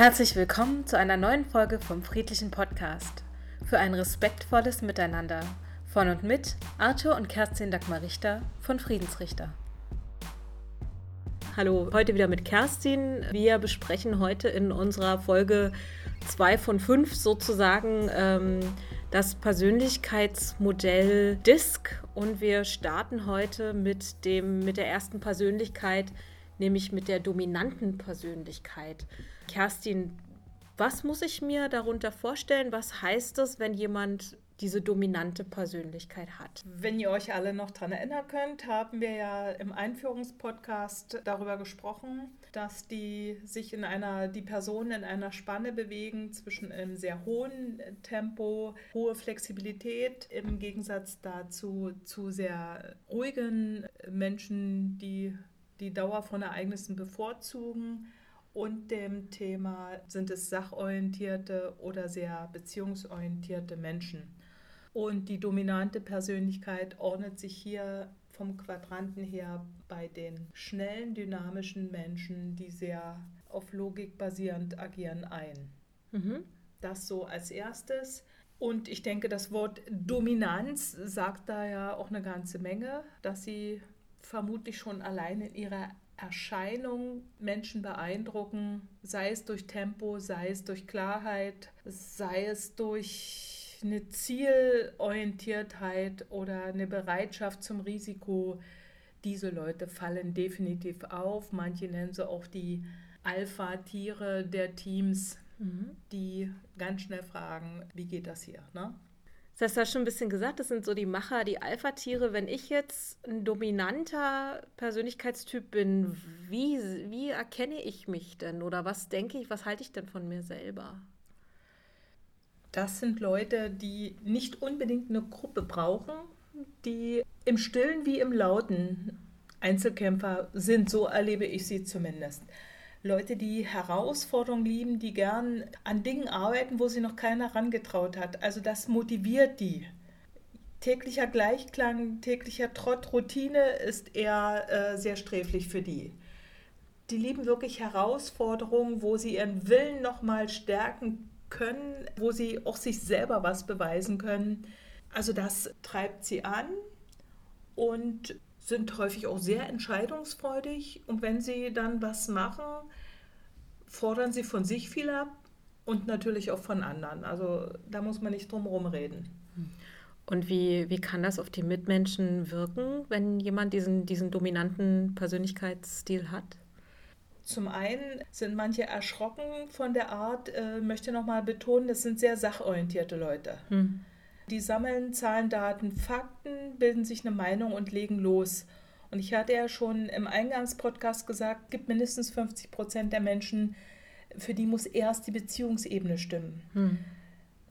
Herzlich willkommen zu einer neuen Folge vom Friedlichen Podcast. Für ein respektvolles Miteinander. Von und mit Arthur und Kerstin Dagmar Richter von Friedensrichter. Hallo, heute wieder mit Kerstin. Wir besprechen heute in unserer Folge 2 von 5 sozusagen ähm, das Persönlichkeitsmodell DISC und wir starten heute mit, dem, mit der ersten Persönlichkeit, nämlich mit der dominanten Persönlichkeit. Kerstin, was muss ich mir darunter vorstellen? Was heißt es, wenn jemand diese dominante Persönlichkeit hat. Wenn ihr euch alle noch daran erinnern könnt, haben wir ja im Einführungspodcast darüber gesprochen, dass die sich in einer, die Personen in einer Spanne bewegen zwischen einem sehr hohen Tempo, hohe Flexibilität im Gegensatz dazu zu sehr ruhigen Menschen, die die Dauer von Ereignissen bevorzugen und dem Thema, sind es sachorientierte oder sehr beziehungsorientierte Menschen. Und die dominante Persönlichkeit ordnet sich hier vom Quadranten her bei den schnellen, dynamischen Menschen, die sehr auf Logik basierend agieren, ein. Mhm. Das so als erstes. Und ich denke, das Wort Dominanz sagt da ja auch eine ganze Menge, dass sie vermutlich schon allein in ihrer Erscheinung Menschen beeindrucken, sei es durch Tempo, sei es durch Klarheit, sei es durch eine Zielorientiertheit oder eine Bereitschaft zum Risiko. Diese Leute fallen definitiv auf. Manche nennen sie auch die Alpha-Tiere der Teams, mhm. die ganz schnell fragen, wie geht das hier? Ne? Das hast du ja schon ein bisschen gesagt, das sind so die Macher, die Alpha-Tiere. Wenn ich jetzt ein dominanter Persönlichkeitstyp bin, wie, wie erkenne ich mich denn? Oder was denke ich, was halte ich denn von mir selber? Das sind Leute, die nicht unbedingt eine Gruppe brauchen, die im Stillen wie im Lauten Einzelkämpfer sind. So erlebe ich sie zumindest. Leute, die Herausforderungen lieben, die gern an Dingen arbeiten, wo sie noch keiner herangetraut hat. Also das motiviert die. Täglicher Gleichklang, täglicher Trott, Routine ist eher äh, sehr sträflich für die. Die lieben wirklich Herausforderungen, wo sie ihren Willen nochmal stärken können, wo sie auch sich selber was beweisen können. Also das treibt sie an und sind häufig auch sehr entscheidungsfreudig und wenn sie dann was machen, fordern sie von sich viel ab und natürlich auch von anderen. Also da muss man nicht drum herum reden. Und wie, wie kann das auf die Mitmenschen wirken, wenn jemand diesen, diesen dominanten Persönlichkeitsstil hat? Zum einen sind manche erschrocken von der Art, äh, möchte nochmal betonen, das sind sehr sachorientierte Leute. Hm. Die sammeln Zahlen, Daten, Fakten, bilden sich eine Meinung und legen los. Und ich hatte ja schon im Eingangspodcast gesagt, es gibt mindestens 50 Prozent der Menschen, für die muss erst die Beziehungsebene stimmen. Hm.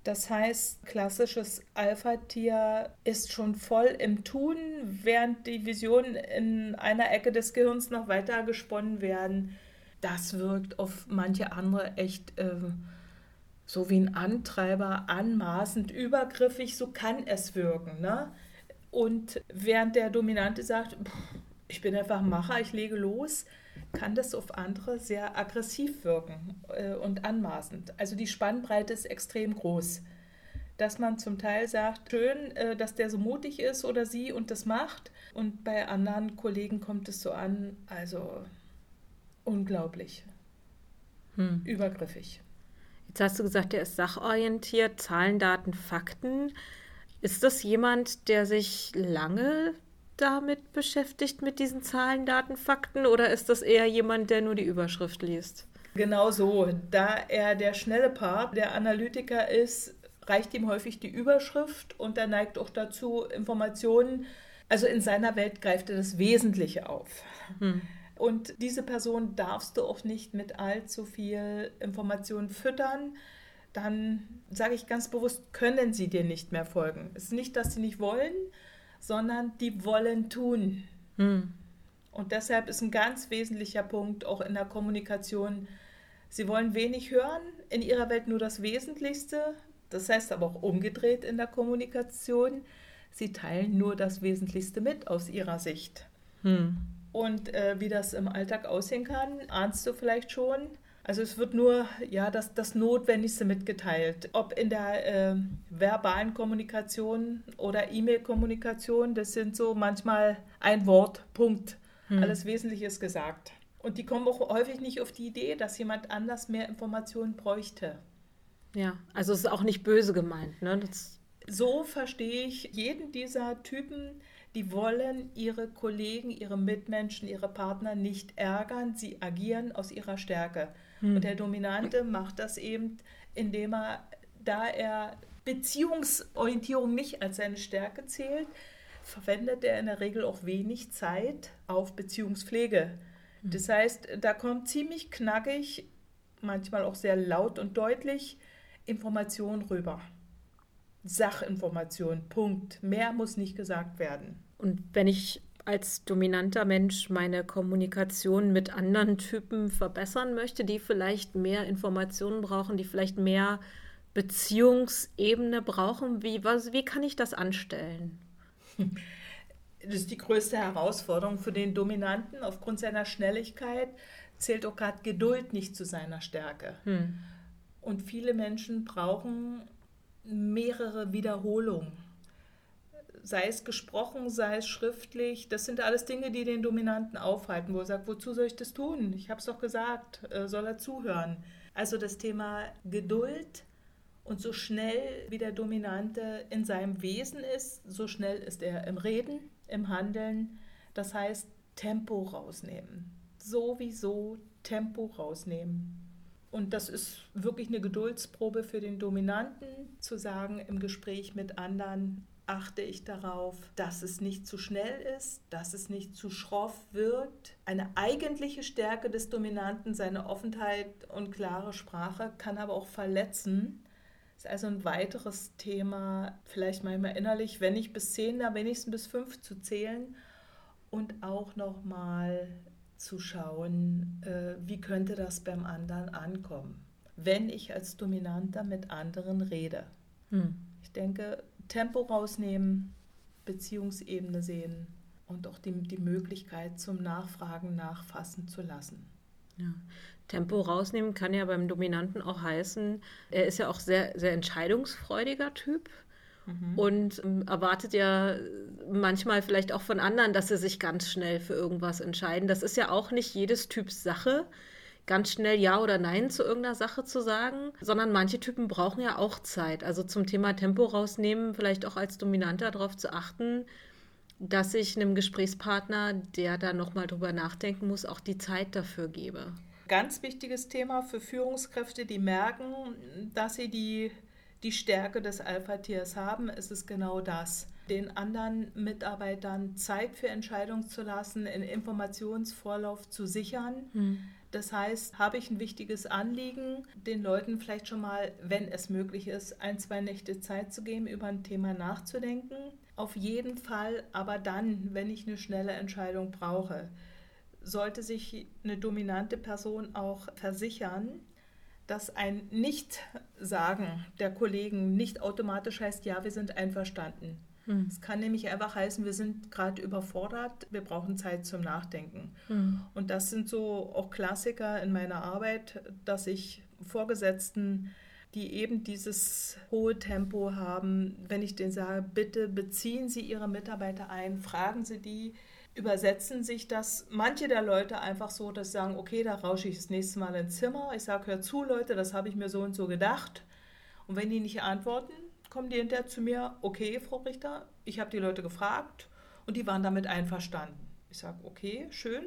Das heißt, klassisches Alpha-Tier ist schon voll im Tun, während die Visionen in einer Ecke des Gehirns noch weiter gesponnen werden. Das wirkt auf manche andere echt äh, so wie ein Antreiber, anmaßend, übergriffig, so kann es wirken. Ne? Und während der Dominante sagt, ich bin einfach Macher, ich lege los, kann das auf andere sehr aggressiv wirken äh, und anmaßend. Also die Spannbreite ist extrem groß. Dass man zum Teil sagt, schön, äh, dass der so mutig ist oder sie und das macht. Und bei anderen Kollegen kommt es so an, also unglaublich, hm. übergriffig. Jetzt hast du gesagt, er ist sachorientiert, Zahlen, Daten, Fakten. Ist das jemand, der sich lange damit beschäftigt, mit diesen Zahlen, Daten, Fakten? Oder ist das eher jemand, der nur die Überschrift liest? Genau so. Da er der schnelle Part, der Analytiker ist, reicht ihm häufig die Überschrift und er neigt auch dazu, Informationen, also in seiner Welt greift er das Wesentliche auf. Hm. Und diese Person darfst du auch nicht mit allzu viel Information füttern. Dann sage ich ganz bewusst, können sie dir nicht mehr folgen. Es ist nicht, dass sie nicht wollen, sondern die wollen tun. Hm. Und deshalb ist ein ganz wesentlicher Punkt auch in der Kommunikation, sie wollen wenig hören, in ihrer Welt nur das Wesentlichste. Das heißt aber auch umgedreht in der Kommunikation, sie teilen nur das Wesentlichste mit aus ihrer Sicht. Hm. Und äh, wie das im Alltag aussehen kann, ahnst du vielleicht schon. Also es wird nur ja, das, das Notwendigste mitgeteilt. Ob in der äh, verbalen Kommunikation oder E-Mail-Kommunikation, das sind so manchmal ein Wort, Punkt. Hm. Alles Wesentliche ist gesagt. Und die kommen auch häufig nicht auf die Idee, dass jemand anders mehr Informationen bräuchte. Ja, also es ist auch nicht böse gemeint. Ne? So verstehe ich jeden dieser Typen, die wollen ihre Kollegen, ihre Mitmenschen, ihre Partner nicht ärgern. Sie agieren aus ihrer Stärke. Hm. Und der Dominante macht das eben, indem er, da er Beziehungsorientierung nicht als seine Stärke zählt, verwendet er in der Regel auch wenig Zeit auf Beziehungspflege. Hm. Das heißt, da kommt ziemlich knackig, manchmal auch sehr laut und deutlich Information rüber. Sachinformation, Punkt. Mehr muss nicht gesagt werden. Und wenn ich als dominanter Mensch meine Kommunikation mit anderen Typen verbessern möchte, die vielleicht mehr Informationen brauchen, die vielleicht mehr Beziehungsebene brauchen, wie, was, wie kann ich das anstellen? Das ist die größte Herausforderung für den Dominanten. Aufgrund seiner Schnelligkeit zählt auch gerade Geduld nicht zu seiner Stärke. Hm. Und viele Menschen brauchen mehrere Wiederholungen. Sei es gesprochen, sei es schriftlich. Das sind alles Dinge, die den Dominanten aufhalten, wo er sagt, wozu soll ich das tun? Ich habe es doch gesagt, äh, soll er zuhören. Also das Thema Geduld und so schnell wie der Dominante in seinem Wesen ist, so schnell ist er im Reden, im Handeln. Das heißt, Tempo rausnehmen. Sowieso Tempo rausnehmen. Und das ist wirklich eine Geduldsprobe für den Dominanten, zu sagen, im Gespräch mit anderen achte ich darauf, dass es nicht zu schnell ist, dass es nicht zu schroff wirkt. Eine eigentliche Stärke des Dominanten, seine Offenheit und klare Sprache, kann aber auch verletzen. Das ist also ein weiteres Thema, vielleicht manchmal innerlich, wenn nicht bis zehn, da wenigstens bis fünf zu zählen und auch nochmal zu schauen, äh, wie könnte das beim anderen ankommen, wenn ich als Dominanter mit anderen rede. Hm. Ich denke, Tempo rausnehmen, Beziehungsebene sehen und auch die, die Möglichkeit zum Nachfragen nachfassen zu lassen. Ja. Tempo rausnehmen kann ja beim Dominanten auch heißen, er ist ja auch sehr, sehr entscheidungsfreudiger Typ mhm. und ähm, erwartet ja manchmal vielleicht auch von anderen, dass sie sich ganz schnell für irgendwas entscheiden. Das ist ja auch nicht jedes Typs Sache, ganz schnell Ja oder Nein zu irgendeiner Sache zu sagen, sondern manche Typen brauchen ja auch Zeit. Also zum Thema Tempo rausnehmen, vielleicht auch als Dominanter darauf zu achten, dass ich einem Gesprächspartner, der da nochmal drüber nachdenken muss, auch die Zeit dafür gebe. Ganz wichtiges Thema für Führungskräfte, die merken, dass sie die die Stärke des Alpha-Tiers haben, ist es genau das. Den anderen Mitarbeitern Zeit für Entscheidungen zu lassen, einen Informationsvorlauf zu sichern. Hm. Das heißt, habe ich ein wichtiges Anliegen, den Leuten vielleicht schon mal, wenn es möglich ist, ein, zwei Nächte Zeit zu geben, über ein Thema nachzudenken. Auf jeden Fall, aber dann, wenn ich eine schnelle Entscheidung brauche, sollte sich eine dominante Person auch versichern, dass ein Nicht-Sagen der Kollegen nicht automatisch heißt, ja, wir sind einverstanden. Hm. Es kann nämlich einfach heißen, wir sind gerade überfordert, wir brauchen Zeit zum Nachdenken. Hm. Und das sind so auch Klassiker in meiner Arbeit, dass ich Vorgesetzten, die eben dieses hohe Tempo haben, wenn ich denen sage, bitte beziehen Sie Ihre Mitarbeiter ein, fragen Sie die, übersetzen sich das manche der Leute einfach so, dass sie sagen, okay, da rausche ich das nächste Mal ins Zimmer. Ich sage, hör zu, Leute, das habe ich mir so und so gedacht. Und wenn die nicht antworten, kommen die hinterher zu mir, okay, Frau Richter, ich habe die Leute gefragt und die waren damit einverstanden. Ich sage, okay, schön.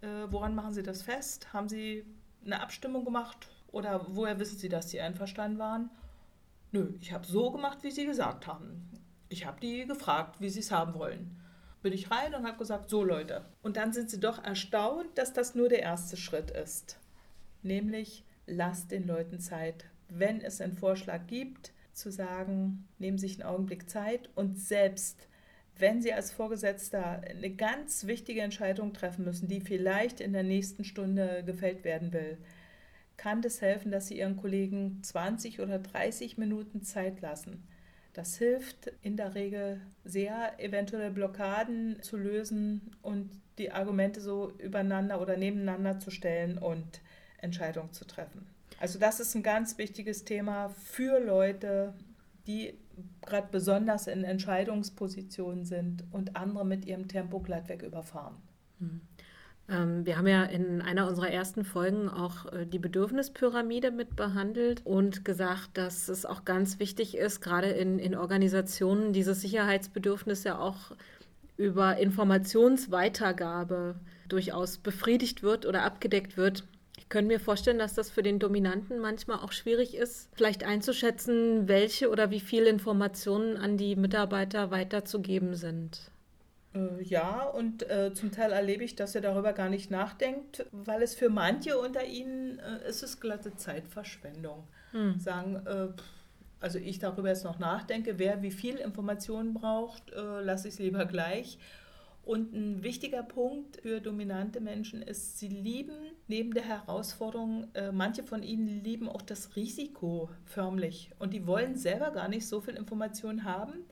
Äh, woran machen Sie das fest? Haben Sie eine Abstimmung gemacht oder woher wissen Sie, dass Sie einverstanden waren? Nö, ich habe so gemacht, wie Sie gesagt haben. Ich habe die gefragt, wie Sie es haben wollen bin ich rein und habe gesagt, so Leute. Und dann sind sie doch erstaunt, dass das nur der erste Schritt ist. Nämlich, lasst den Leuten Zeit, wenn es einen Vorschlag gibt, zu sagen, nehmen sich einen Augenblick Zeit und selbst wenn Sie als Vorgesetzter eine ganz wichtige Entscheidung treffen müssen, die vielleicht in der nächsten Stunde gefällt werden will, kann das helfen, dass Sie Ihren Kollegen 20 oder 30 Minuten Zeit lassen. Das hilft in der Regel sehr, eventuelle Blockaden zu lösen und die Argumente so übereinander oder nebeneinander zu stellen und Entscheidungen zu treffen. Also das ist ein ganz wichtiges Thema für Leute, die gerade besonders in Entscheidungspositionen sind und andere mit ihrem Tempo glattweg überfahren. Ähm, wir haben ja in einer unserer ersten Folgen auch äh, die Bedürfnispyramide mit behandelt und gesagt, dass es auch ganz wichtig ist, gerade in, in Organisationen dieses Sicherheitsbedürfnis ja auch über Informationsweitergabe durchaus befriedigt wird oder abgedeckt wird. Ich könnte mir vorstellen, dass das für den Dominanten manchmal auch schwierig ist, vielleicht einzuschätzen, welche oder wie viele Informationen an die Mitarbeiter weiterzugeben sind. Äh, ja, und äh, zum Teil erlebe ich, dass er darüber gar nicht nachdenkt, weil es für manche unter ihnen äh, ist es glatte Zeitverschwendung. Hm. Sagen, äh, also ich darüber jetzt noch nachdenke, wer wie viel Informationen braucht, äh, lasse ich es lieber gleich. Und ein wichtiger Punkt für dominante Menschen ist, sie lieben neben der Herausforderung, äh, manche von ihnen lieben auch das Risiko förmlich. Und die wollen selber gar nicht so viel Informationen haben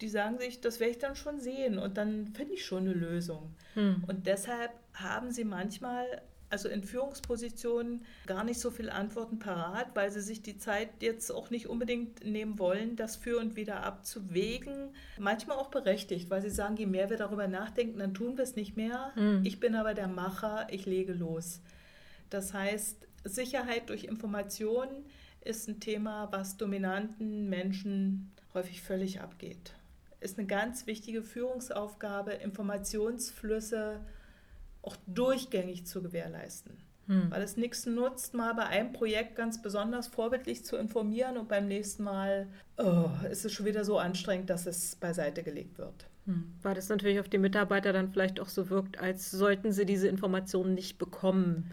die sagen sich, das werde ich dann schon sehen und dann finde ich schon eine Lösung. Hm. Und deshalb haben sie manchmal, also in Führungspositionen, gar nicht so viele Antworten parat, weil sie sich die Zeit jetzt auch nicht unbedingt nehmen wollen, das für und wieder abzuwägen. Manchmal auch berechtigt, weil sie sagen, je mehr wir darüber nachdenken, dann tun wir es nicht mehr. Hm. Ich bin aber der Macher, ich lege los. Das heißt, Sicherheit durch Information ist ein Thema, was dominanten Menschen häufig völlig abgeht ist eine ganz wichtige Führungsaufgabe, Informationsflüsse auch durchgängig zu gewährleisten. Hm. Weil es nichts nutzt, mal bei einem Projekt ganz besonders vorbildlich zu informieren und beim nächsten Mal oh, ist es schon wieder so anstrengend, dass es beiseite gelegt wird. Hm. Weil das natürlich auf die Mitarbeiter dann vielleicht auch so wirkt, als sollten sie diese Informationen nicht bekommen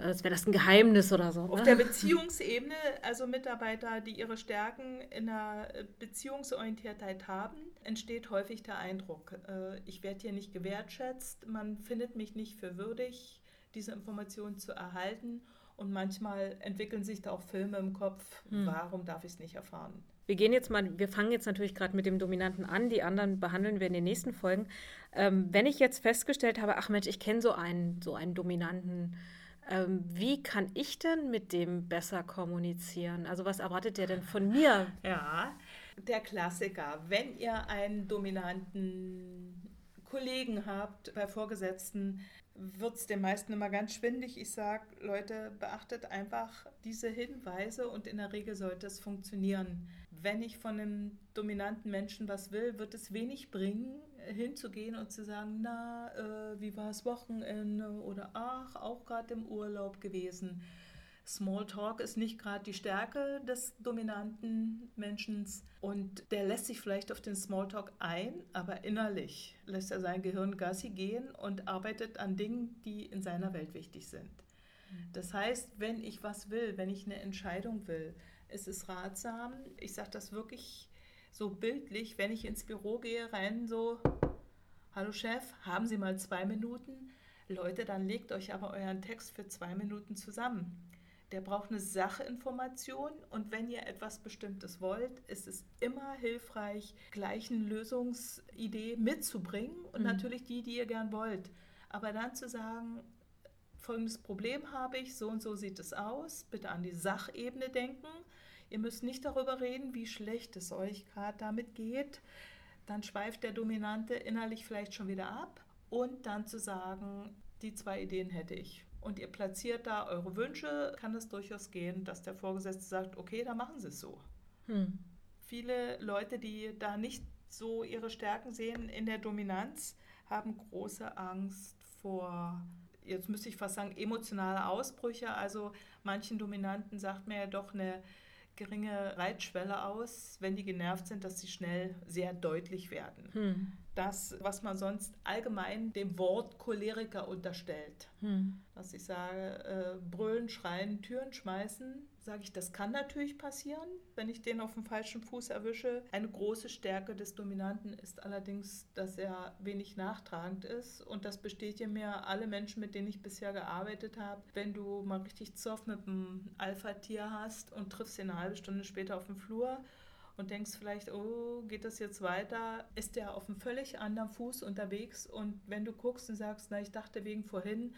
als wäre das ein Geheimnis oder so. Auf ne? der Beziehungsebene, also Mitarbeiter, die ihre Stärken in der Beziehungsorientiertheit haben, entsteht häufig der Eindruck, äh, ich werde hier nicht gewertschätzt, man findet mich nicht für würdig, diese Informationen zu erhalten. Und manchmal entwickeln sich da auch Filme im Kopf, hm. warum darf ich es nicht erfahren? Wir gehen jetzt mal, wir fangen jetzt natürlich gerade mit dem Dominanten an, die anderen behandeln wir in den nächsten Folgen. Ähm, wenn ich jetzt festgestellt habe, ach Mensch, ich kenne so einen, so einen Dominanten, ähm, wie kann ich denn mit dem besser kommunizieren? Also was erwartet der denn von mir? Ja, der Klassiker. Wenn ihr einen dominanten Kollegen habt bei Vorgesetzten, wird es den meisten immer ganz schwindig. Ich sage, Leute, beachtet einfach diese Hinweise und in der Regel sollte es funktionieren. Wenn ich von einem dominanten Menschen was will, wird es wenig bringen, hinzugehen und zu sagen, na, äh, wie war das Wochenende oder ach, auch gerade im Urlaub gewesen. Smalltalk ist nicht gerade die Stärke des dominanten Menschen und der lässt sich vielleicht auf den Smalltalk ein, aber innerlich lässt er sein Gehirn Gassi gehen und arbeitet an Dingen, die in seiner Welt wichtig sind. Mhm. Das heißt, wenn ich was will, wenn ich eine Entscheidung will, ist es ratsam, ich sage das wirklich so bildlich, wenn ich ins Büro gehe, rein so, hallo Chef, haben Sie mal zwei Minuten? Leute, dann legt euch aber euren Text für zwei Minuten zusammen. Der braucht eine Sachinformation und wenn ihr etwas Bestimmtes wollt, ist es immer hilfreich, gleich eine Lösungsidee mitzubringen und mhm. natürlich die, die ihr gern wollt. Aber dann zu sagen, folgendes Problem habe ich, so und so sieht es aus, bitte an die Sachebene denken Ihr müsst nicht darüber reden, wie schlecht es euch gerade damit geht. Dann schweift der Dominante innerlich vielleicht schon wieder ab. Und dann zu sagen, die zwei Ideen hätte ich. Und ihr platziert da eure Wünsche, kann es durchaus gehen, dass der Vorgesetzte sagt, okay, dann machen Sie es so. Hm. Viele Leute, die da nicht so ihre Stärken sehen in der Dominanz, haben große Angst vor, jetzt müsste ich fast sagen, emotionale Ausbrüche. Also manchen Dominanten sagt man ja doch eine geringe Reitschwelle aus, wenn die genervt sind, dass sie schnell sehr deutlich werden. Hm. Das, was man sonst allgemein dem Wort Choleriker unterstellt. Hm. Dass ich sage, äh, brüllen, schreien, Türen schmeißen, sage ich, das kann natürlich passieren, wenn ich den auf dem falschen Fuß erwische. Eine große Stärke des Dominanten ist allerdings, dass er wenig nachtragend ist. Und das bestätigen mir alle Menschen, mit denen ich bisher gearbeitet habe. Wenn du mal richtig Zoff mit einem Alpha-Tier hast und triffst ihn eine halbe Stunde später auf dem Flur und denkst vielleicht, oh, geht das jetzt weiter? Ist der auf einem völlig anderen Fuß unterwegs? Und wenn du guckst und sagst, na, ich dachte wegen vorhin,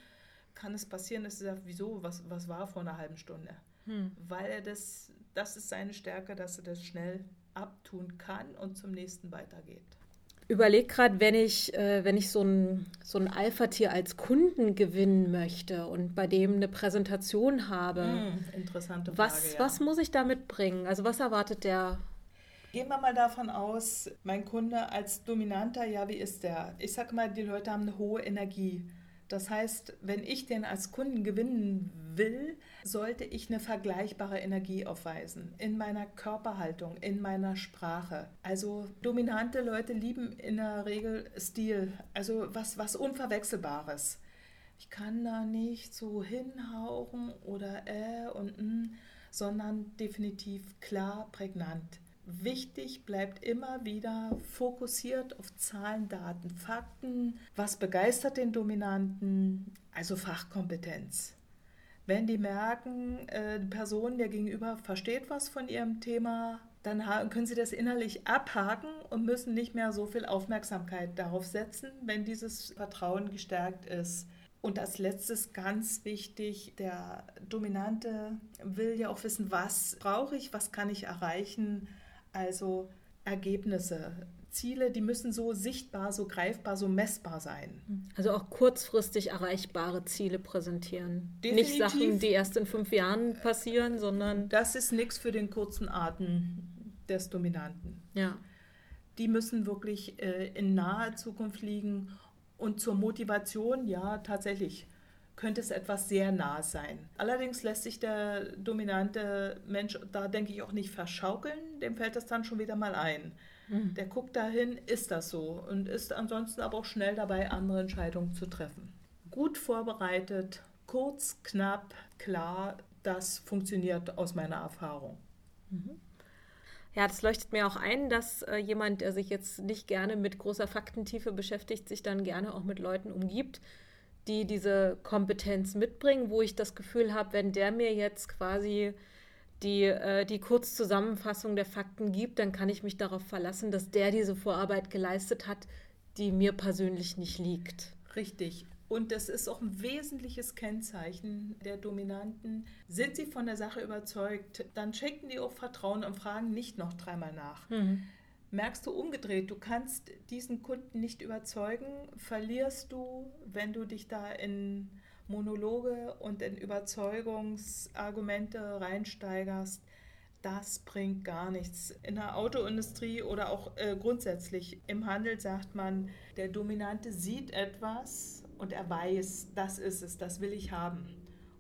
kann es passieren, dass er sagt, wieso, was, was war vor einer halben Stunde? Hm. Weil er das, das ist seine Stärke, dass er das schnell abtun kann und zum nächsten weitergeht. Überleg gerade, wenn ich, äh, wenn ich so ein, so ein Alpha-Tier als Kunden gewinnen möchte und bei dem eine Präsentation habe. Hm, interessante Frage. Was, ja. was muss ich da mitbringen? Also was erwartet der Gehen wir mal davon aus, mein Kunde als Dominanter, ja, wie ist der? Ich sage mal, die Leute haben eine hohe Energie. Das heißt, wenn ich den als Kunden gewinnen will, sollte ich eine vergleichbare Energie aufweisen. In meiner Körperhaltung, in meiner Sprache. Also dominante Leute lieben in der Regel Stil, also was, was Unverwechselbares. Ich kann da nicht so hinhauchen oder äh und mm, sondern definitiv klar, prägnant. Wichtig bleibt immer wieder fokussiert auf Zahlen, Daten, Fakten. Was begeistert den Dominanten? Also Fachkompetenz. Wenn die merken, äh, die Person, der Gegenüber versteht was von ihrem Thema, dann können sie das innerlich abhaken und müssen nicht mehr so viel Aufmerksamkeit darauf setzen, wenn dieses Vertrauen gestärkt ist. Und als letztes ganz wichtig, der Dominante will ja auch wissen, was brauche ich, was kann ich erreichen also Ergebnisse, Ziele, die müssen so sichtbar, so greifbar, so messbar sein. Also auch kurzfristig erreichbare Ziele präsentieren. Definitiv. Nicht Sachen, die erst in fünf Jahren passieren, sondern. Das ist nichts für den kurzen Atem des Dominanten. Ja. Die müssen wirklich äh, in naher Zukunft liegen. Und zur Motivation, ja, tatsächlich könnte es etwas sehr nah sein. Allerdings lässt sich der dominante Mensch da, denke ich, auch nicht verschaukeln. Dem fällt das dann schon wieder mal ein. Mhm. Der guckt dahin, ist das so und ist ansonsten aber auch schnell dabei, andere Entscheidungen zu treffen. Gut vorbereitet, kurz, knapp, klar, das funktioniert aus meiner Erfahrung. Mhm. Ja, das leuchtet mir auch ein, dass äh, jemand, der sich jetzt nicht gerne mit großer Faktentiefe beschäftigt, sich dann gerne auch mit Leuten umgibt, die diese Kompetenz mitbringen, wo ich das Gefühl habe, wenn der mir jetzt quasi die, äh, die Kurzzusammenfassung der Fakten gibt, dann kann ich mich darauf verlassen, dass der diese Vorarbeit geleistet hat, die mir persönlich nicht liegt. Richtig. Und das ist auch ein wesentliches Kennzeichen der Dominanten. Sind sie von der Sache überzeugt, dann schenken die auch Vertrauen und fragen nicht noch dreimal nach. Mhm merkst du umgedreht, du kannst diesen Kunden nicht überzeugen, verlierst du, wenn du dich da in Monologe und in Überzeugungsargumente reinsteigerst. Das bringt gar nichts. In der Autoindustrie oder auch äh, grundsätzlich im Handel sagt man, der Dominante sieht etwas und er weiß, das ist es, das will ich haben.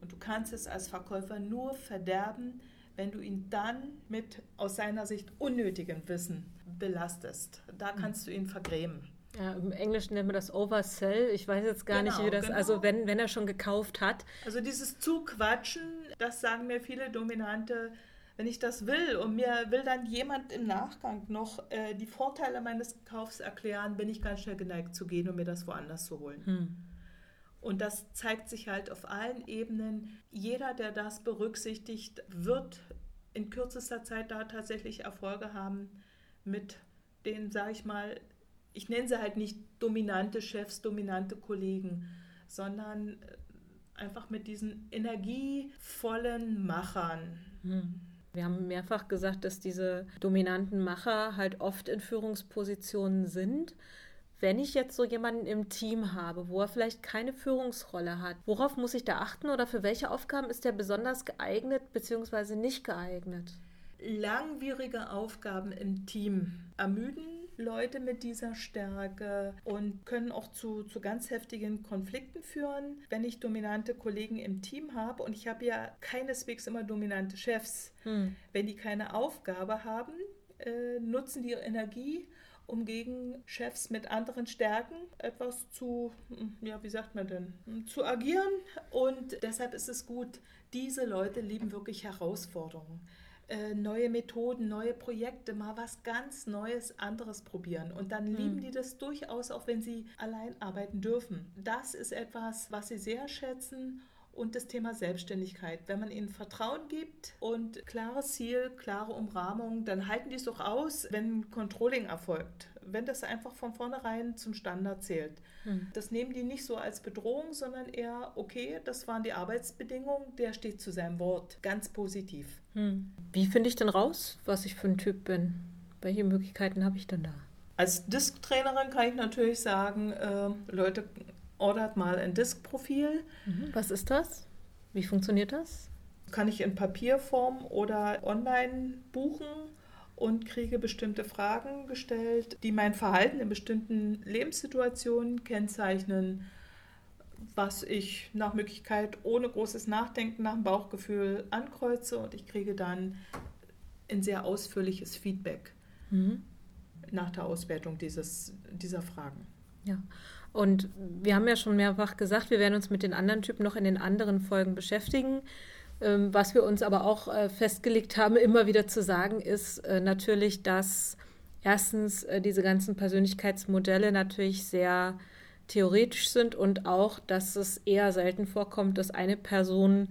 Und du kannst es als Verkäufer nur verderben, wenn du ihn dann mit aus seiner Sicht unnötigem Wissen belastest. Da hm. kannst du ihn vergrämen. Ja, im Englischen nennt man das Oversell. Ich weiß jetzt gar genau, nicht, wie das, genau. also wenn, wenn er schon gekauft hat. Also dieses Zuquatschen, das sagen mir viele Dominante, wenn ich das will und mir will dann jemand im Nachgang noch äh, die Vorteile meines Kaufs erklären, bin ich ganz schnell geneigt zu gehen und mir das woanders zu holen. Hm. Und das zeigt sich halt auf allen Ebenen. Jeder, der das berücksichtigt, wird in kürzester Zeit da tatsächlich Erfolge haben mit den, sage ich mal, ich nenne sie halt nicht dominante Chefs, dominante Kollegen, sondern äh, einfach mit diesen energievollen Machern. Hm. Wir haben mehrfach gesagt, dass diese dominanten Macher halt oft in Führungspositionen sind. Wenn ich jetzt so jemanden im Team habe, wo er vielleicht keine Führungsrolle hat, worauf muss ich da achten oder für welche Aufgaben ist er besonders geeignet bzw. nicht geeignet? Langwierige Aufgaben im Team ermüden Leute mit dieser Stärke und können auch zu, zu ganz heftigen Konflikten führen. Wenn ich dominante Kollegen im Team habe und ich habe ja keineswegs immer dominante Chefs, hm. wenn die keine Aufgabe haben, äh, nutzen die ihre Energie um gegen Chefs mit anderen Stärken etwas zu, hm, ja, wie sagt man denn, hm, zu agieren. Und deshalb ist es gut, diese Leute lieben wirklich Herausforderungen. Äh, neue Methoden, neue Projekte, mal was ganz Neues, anderes probieren. Und dann lieben hm. die das durchaus, auch wenn sie allein arbeiten dürfen. Das ist etwas, was sie sehr schätzen und das Thema Selbstständigkeit. Wenn man ihnen Vertrauen gibt und klares Ziel, klare Umrahmung, dann halten die es auch aus, wenn Controlling erfolgt. Wenn das einfach von vornherein zum Standard zählt. Hm. Das nehmen die nicht so als Bedrohung, sondern eher, okay, das waren die Arbeitsbedingungen, der steht zu seinem Wort. Ganz positiv. Hm. Wie finde ich denn raus, was ich für ein Typ bin? Welche Möglichkeiten habe ich denn da? Als Disk-Trainerin kann ich natürlich sagen, äh, Leute, ordert mal ein Disk-Profil. Mhm. Was ist das? Wie funktioniert das? Kann ich in Papierform oder online buchen und kriege bestimmte Fragen gestellt, die mein Verhalten in bestimmten Lebenssituationen kennzeichnen, was ich nach Möglichkeit ohne großes Nachdenken nach dem Bauchgefühl ankreuze und ich kriege dann ein sehr ausführliches Feedback mhm. nach der Auswertung dieses, dieser Fragen. Ja, und wir haben ja schon mehrfach gesagt, wir werden uns mit den anderen Typen noch in den anderen Folgen beschäftigen. Ähm, was wir uns aber auch äh, festgelegt haben, immer wieder zu sagen, ist äh, natürlich, dass erstens äh, diese ganzen Persönlichkeitsmodelle natürlich sehr theoretisch sind und auch, dass es eher selten vorkommt, dass eine Person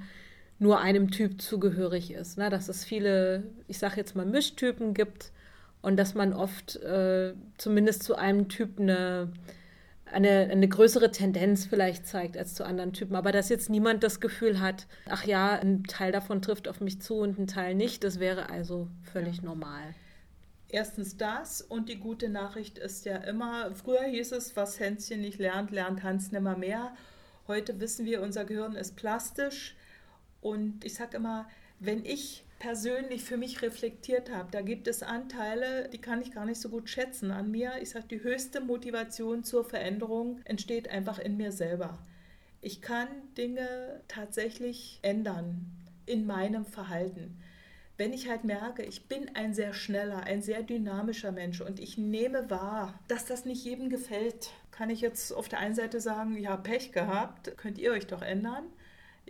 nur einem Typ zugehörig ist. Ne? Dass es viele, ich sage jetzt mal, Mischtypen gibt und dass man oft zumindest zu einem Typ eine eine, eine größere Tendenz vielleicht zeigt als zu anderen Typen. Aber dass jetzt niemand das Gefühl hat, ach ja, ein Teil davon trifft auf mich zu und ein Teil nicht, das wäre also völlig ja. normal. Erstens das und die gute Nachricht ist ja immer, früher hieß es, was Hänschen nicht lernt, lernt Hans nimmer mehr. Heute wissen wir, unser Gehirn ist plastisch und ich sage immer, wenn ich persönlich für mich reflektiert habe, da gibt es Anteile, die kann ich gar nicht so gut schätzen an mir. Ich sage, die höchste Motivation zur Veränderung entsteht einfach in mir selber. Ich kann Dinge tatsächlich ändern in meinem Verhalten. Wenn ich halt merke, ich bin ein sehr schneller, ein sehr dynamischer Mensch und ich nehme wahr, dass das nicht jedem gefällt, kann ich jetzt auf der einen Seite sagen, ja, Pech gehabt, könnt ihr euch doch ändern.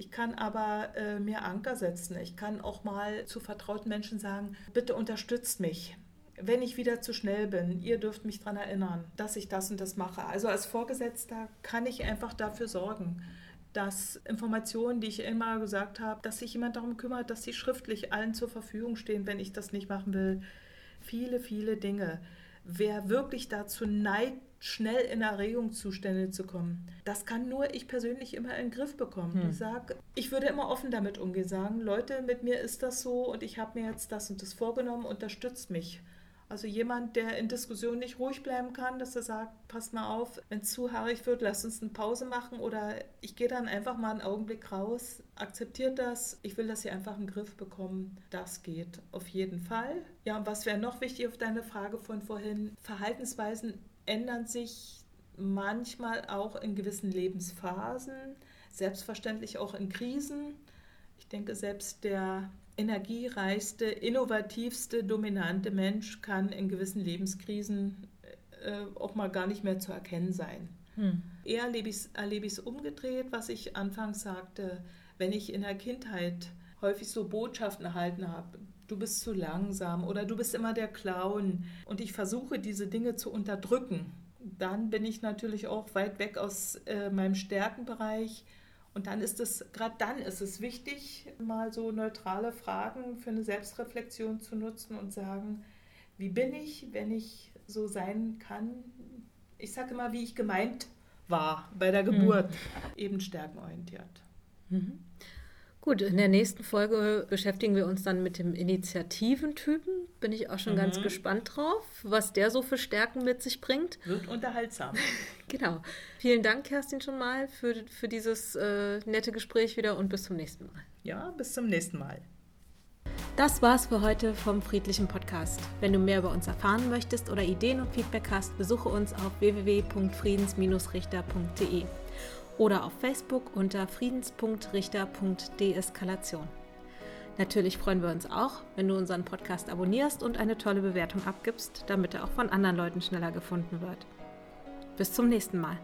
Ich kann aber äh, mir Anker setzen. Ich kann auch mal zu vertrauten Menschen sagen, bitte unterstützt mich. Wenn ich wieder zu schnell bin, ihr dürft mich daran erinnern, dass ich das und das mache. Also als Vorgesetzter kann ich einfach dafür sorgen, dass Informationen, die ich immer gesagt habe, dass sich jemand darum kümmert, dass sie schriftlich allen zur Verfügung stehen, wenn ich das nicht machen will. Viele, viele Dinge. Wer wirklich dazu neigt, schnell in Erregungszustände zu kommen. Das kann nur ich persönlich immer in den Griff bekommen. Hm. Ich sage, ich würde immer offen damit umgehen, sagen, Leute, mit mir ist das so und ich habe mir jetzt das und das vorgenommen, unterstützt mich. Also jemand, der in Diskussionen nicht ruhig bleiben kann, dass er sagt, passt mal auf, wenn es zu haarig wird, lasst uns eine Pause machen oder ich gehe dann einfach mal einen Augenblick raus, akzeptiert das, ich will, dass sie einfach einen Griff bekommen. Das geht auf jeden Fall. Ja, und was wäre noch wichtig auf deine Frage von vorhin? Verhaltensweisen ändern sich manchmal auch in gewissen Lebensphasen, selbstverständlich auch in Krisen. Ich denke, selbst der energiereichste, innovativste, dominante Mensch kann in gewissen Lebenskrisen äh, auch mal gar nicht mehr zu erkennen sein. Hm. Eher erlebe ich es umgedreht, was ich anfangs sagte, wenn ich in der Kindheit häufig so Botschaften erhalten habe, du bist zu langsam oder du bist immer der Clown und ich versuche diese Dinge zu unterdrücken, dann bin ich natürlich auch weit weg aus äh, meinem Stärkenbereich. Und dann ist es, gerade dann ist es wichtig, mal so neutrale Fragen für eine Selbstreflexion zu nutzen und sagen, wie bin ich, wenn ich so sein kann? Ich sage immer, wie ich gemeint war bei der Geburt, mhm. eben stärkenorientiert. Mhm. Gut, in der nächsten Folge beschäftigen wir uns dann mit dem Initiativentypen. Bin ich auch schon mhm. ganz gespannt drauf, was der so für Stärken mit sich bringt. Wird unterhaltsam. genau. Vielen Dank, Kerstin, schon mal für, für dieses äh, nette Gespräch wieder und bis zum nächsten Mal. Ja, bis zum nächsten Mal. Das war's für heute vom Friedlichen Podcast. Wenn du mehr über uns erfahren möchtest oder Ideen und Feedback hast, besuche uns auf www.friedens-richter.de oder auf Facebook unter friedens.richter.deeskalation. Natürlich freuen wir uns auch, wenn du unseren Podcast abonnierst und eine tolle Bewertung abgibst, damit er auch von anderen Leuten schneller gefunden wird. Bis zum nächsten Mal.